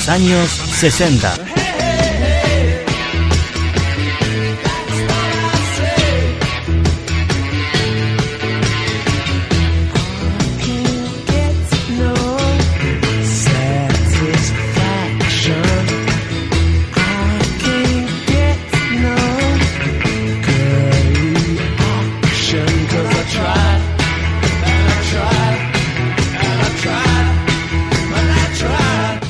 Los años 60.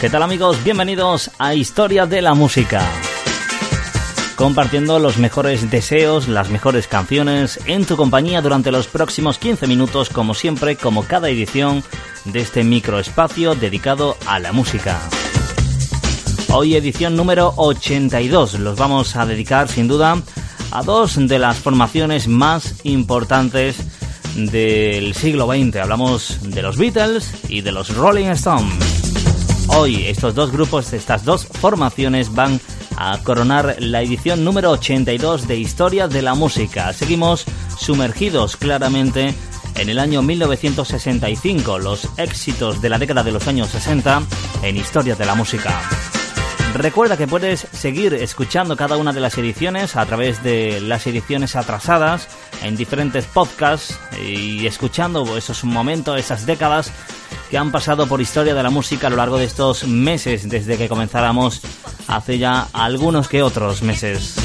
¿Qué tal amigos? Bienvenidos a Historia de la Música. Compartiendo los mejores deseos, las mejores canciones en tu compañía durante los próximos 15 minutos, como siempre, como cada edición de este microespacio dedicado a la música. Hoy edición número 82. Los vamos a dedicar sin duda a dos de las formaciones más importantes del siglo XX. Hablamos de los Beatles y de los Rolling Stones. Hoy estos dos grupos, estas dos formaciones van a coronar la edición número 82 de Historia de la Música. Seguimos sumergidos claramente en el año 1965, los éxitos de la década de los años 60 en Historia de la Música. Recuerda que puedes seguir escuchando cada una de las ediciones a través de las ediciones atrasadas en diferentes podcasts y escuchando esos momentos, esas décadas que han pasado por historia de la música a lo largo de estos meses desde que comenzáramos hace ya algunos que otros meses.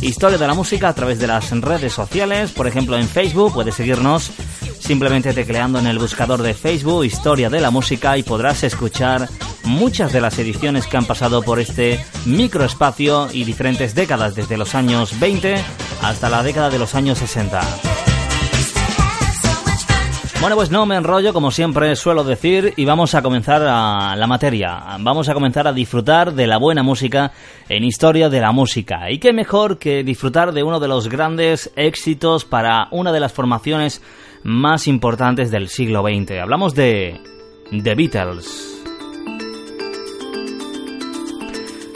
Historia de la música a través de las redes sociales, por ejemplo en Facebook, puedes seguirnos simplemente tecleando en el buscador de Facebook Historia de la música y podrás escuchar muchas de las ediciones que han pasado por este microespacio y diferentes décadas desde los años 20 hasta la década de los años 60. Bueno, pues no me enrollo, como siempre suelo decir, y vamos a comenzar a la materia. Vamos a comenzar a disfrutar de la buena música en historia de la música. Y qué mejor que disfrutar de uno de los grandes éxitos para una de las formaciones más importantes del siglo XX. Hablamos de The Beatles.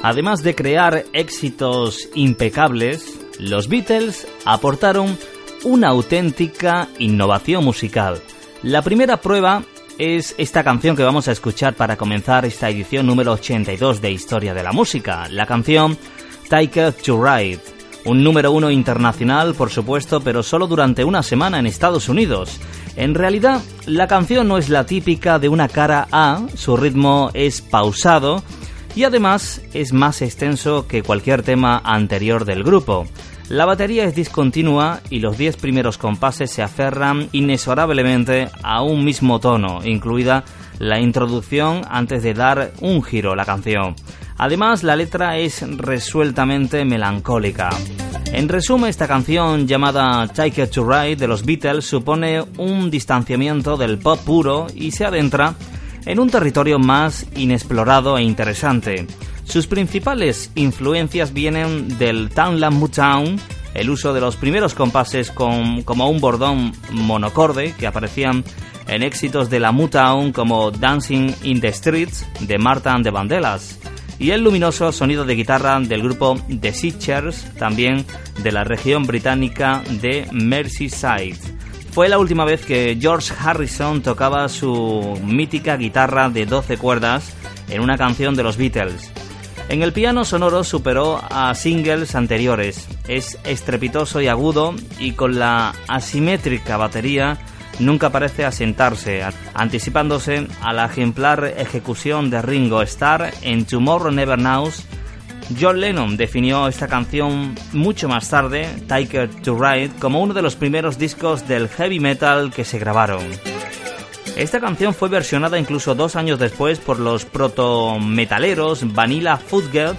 Además de crear éxitos impecables, los Beatles aportaron una auténtica innovación musical. La primera prueba es esta canción que vamos a escuchar para comenzar esta edición número 82 de Historia de la Música. La canción Tiger to Ride. Un número uno internacional, por supuesto, pero solo durante una semana en Estados Unidos. En realidad, la canción no es la típica de una cara A, su ritmo es pausado y además es más extenso que cualquier tema anterior del grupo. La batería es discontinua y los 10 primeros compases se aferran inexorablemente a un mismo tono, incluida la introducción antes de dar un giro a la canción. Además, la letra es resueltamente melancólica. En resumen, esta canción llamada Take It to Ride de los Beatles supone un distanciamiento del pop puro y se adentra en un territorio más inexplorado e interesante. Sus principales influencias vienen del Townland Motown, el uso de los primeros compases con, como un bordón monocorde que aparecían en éxitos de la Motown como Dancing in the Streets de Martha and the Vandellas y el luminoso sonido de guitarra del grupo The Seachers, también de la región británica de Merseyside. Fue la última vez que George Harrison tocaba su mítica guitarra de 12 cuerdas en una canción de los Beatles. En el piano sonoro superó a singles anteriores. Es estrepitoso y agudo y con la asimétrica batería nunca parece asentarse, anticipándose a la ejemplar ejecución de Ringo Starr en Tomorrow Never Knows John Lennon definió esta canción mucho más tarde, Tiger to Ride, como uno de los primeros discos del heavy metal que se grabaron. Esta canción fue versionada incluso dos años después por los proto-metaleros Vanilla Footgirl,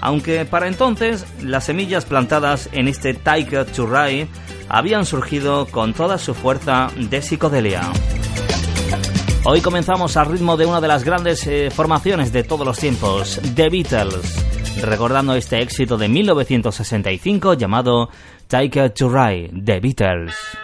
aunque para entonces las semillas plantadas en este Tiger to Ride habían surgido con toda su fuerza de psicodelia. Hoy comenzamos al ritmo de una de las grandes eh, formaciones de todos los tiempos, The Beatles recordando este éxito de 1965 llamado Take It to Ride, The Beatles.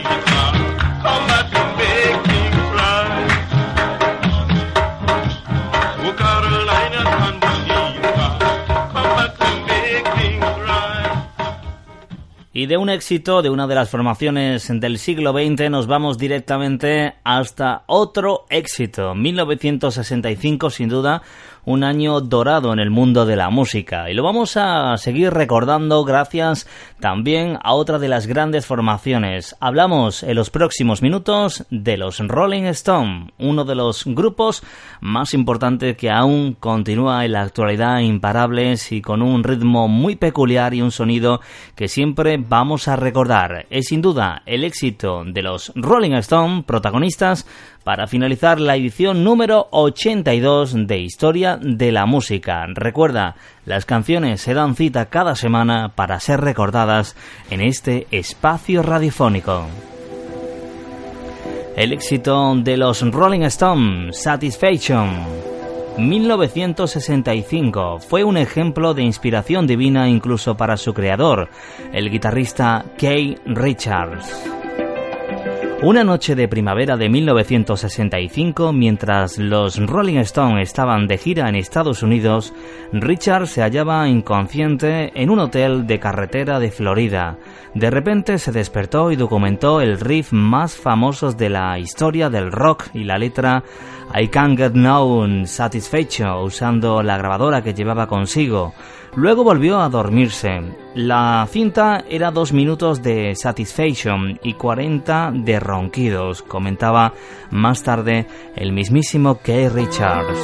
Y de un éxito de una de las formaciones del siglo XX nos vamos directamente hasta otro éxito. 1965 sin duda un año dorado en el mundo de la música y lo vamos a seguir recordando gracias también a otra de las grandes formaciones. Hablamos en los próximos minutos de los Rolling Stone, uno de los grupos más importantes que aún continúa en la actualidad imparables y con un ritmo muy peculiar y un sonido que siempre vamos a recordar. Es sin duda el éxito de los Rolling Stone, protagonistas para finalizar la edición número 82 de Historia de la Música. Recuerda, las canciones se dan cita cada semana para ser recordadas en este espacio radiofónico. El éxito de los Rolling Stones, Satisfaction. 1965 fue un ejemplo de inspiración divina incluso para su creador, el guitarrista Kay Richards. Una noche de primavera de 1965, mientras los Rolling Stones estaban de gira en Estados Unidos, Richard se hallaba inconsciente en un hotel de carretera de Florida. De repente se despertó y documentó el riff más famoso de la historia del rock y la letra I Can't Get No Satisfaction usando la grabadora que llevaba consigo. Luego volvió a dormirse. La cinta era dos minutos de Satisfaction y 40 de ronquidos, comentaba más tarde el mismísimo Kay Richards.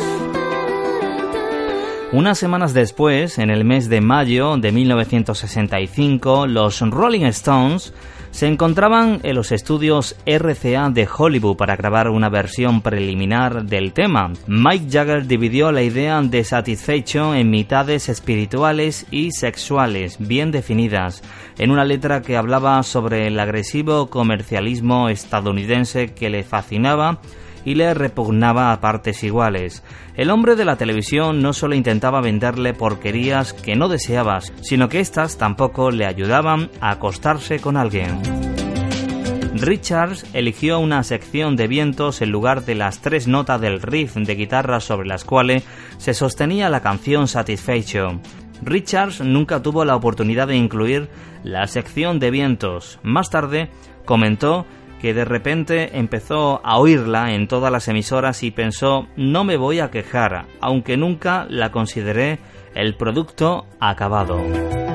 Unas semanas después, en el mes de mayo de 1965, los Rolling Stones se encontraban en los estudios RCA de Hollywood para grabar una versión preliminar del tema. Mike Jagger dividió la idea de Satisfaction en mitades espirituales y sexuales bien definidas, en una letra que hablaba sobre el agresivo comercialismo estadounidense que le fascinaba y le repugnaba a partes iguales. El hombre de la televisión no solo intentaba venderle porquerías que no deseabas, sino que éstas tampoco le ayudaban a acostarse con alguien. Richards eligió una sección de vientos en lugar de las tres notas del riff de guitarra sobre las cuales se sostenía la canción Satisfaction. Richards nunca tuvo la oportunidad de incluir la sección de vientos. Más tarde comentó que de repente empezó a oírla en todas las emisoras y pensó no me voy a quejar, aunque nunca la consideré el producto acabado.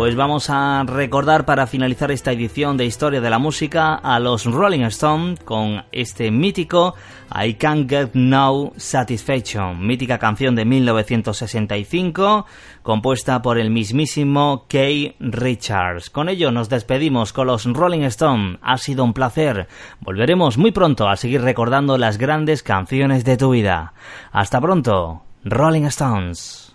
Pues vamos a recordar para finalizar esta edición de Historia de la Música a los Rolling Stones con este mítico I Can't Get No Satisfaction, mítica canción de 1965 compuesta por el mismísimo Kay Richards. Con ello nos despedimos con los Rolling Stones. Ha sido un placer. Volveremos muy pronto a seguir recordando las grandes canciones de tu vida. Hasta pronto, Rolling Stones.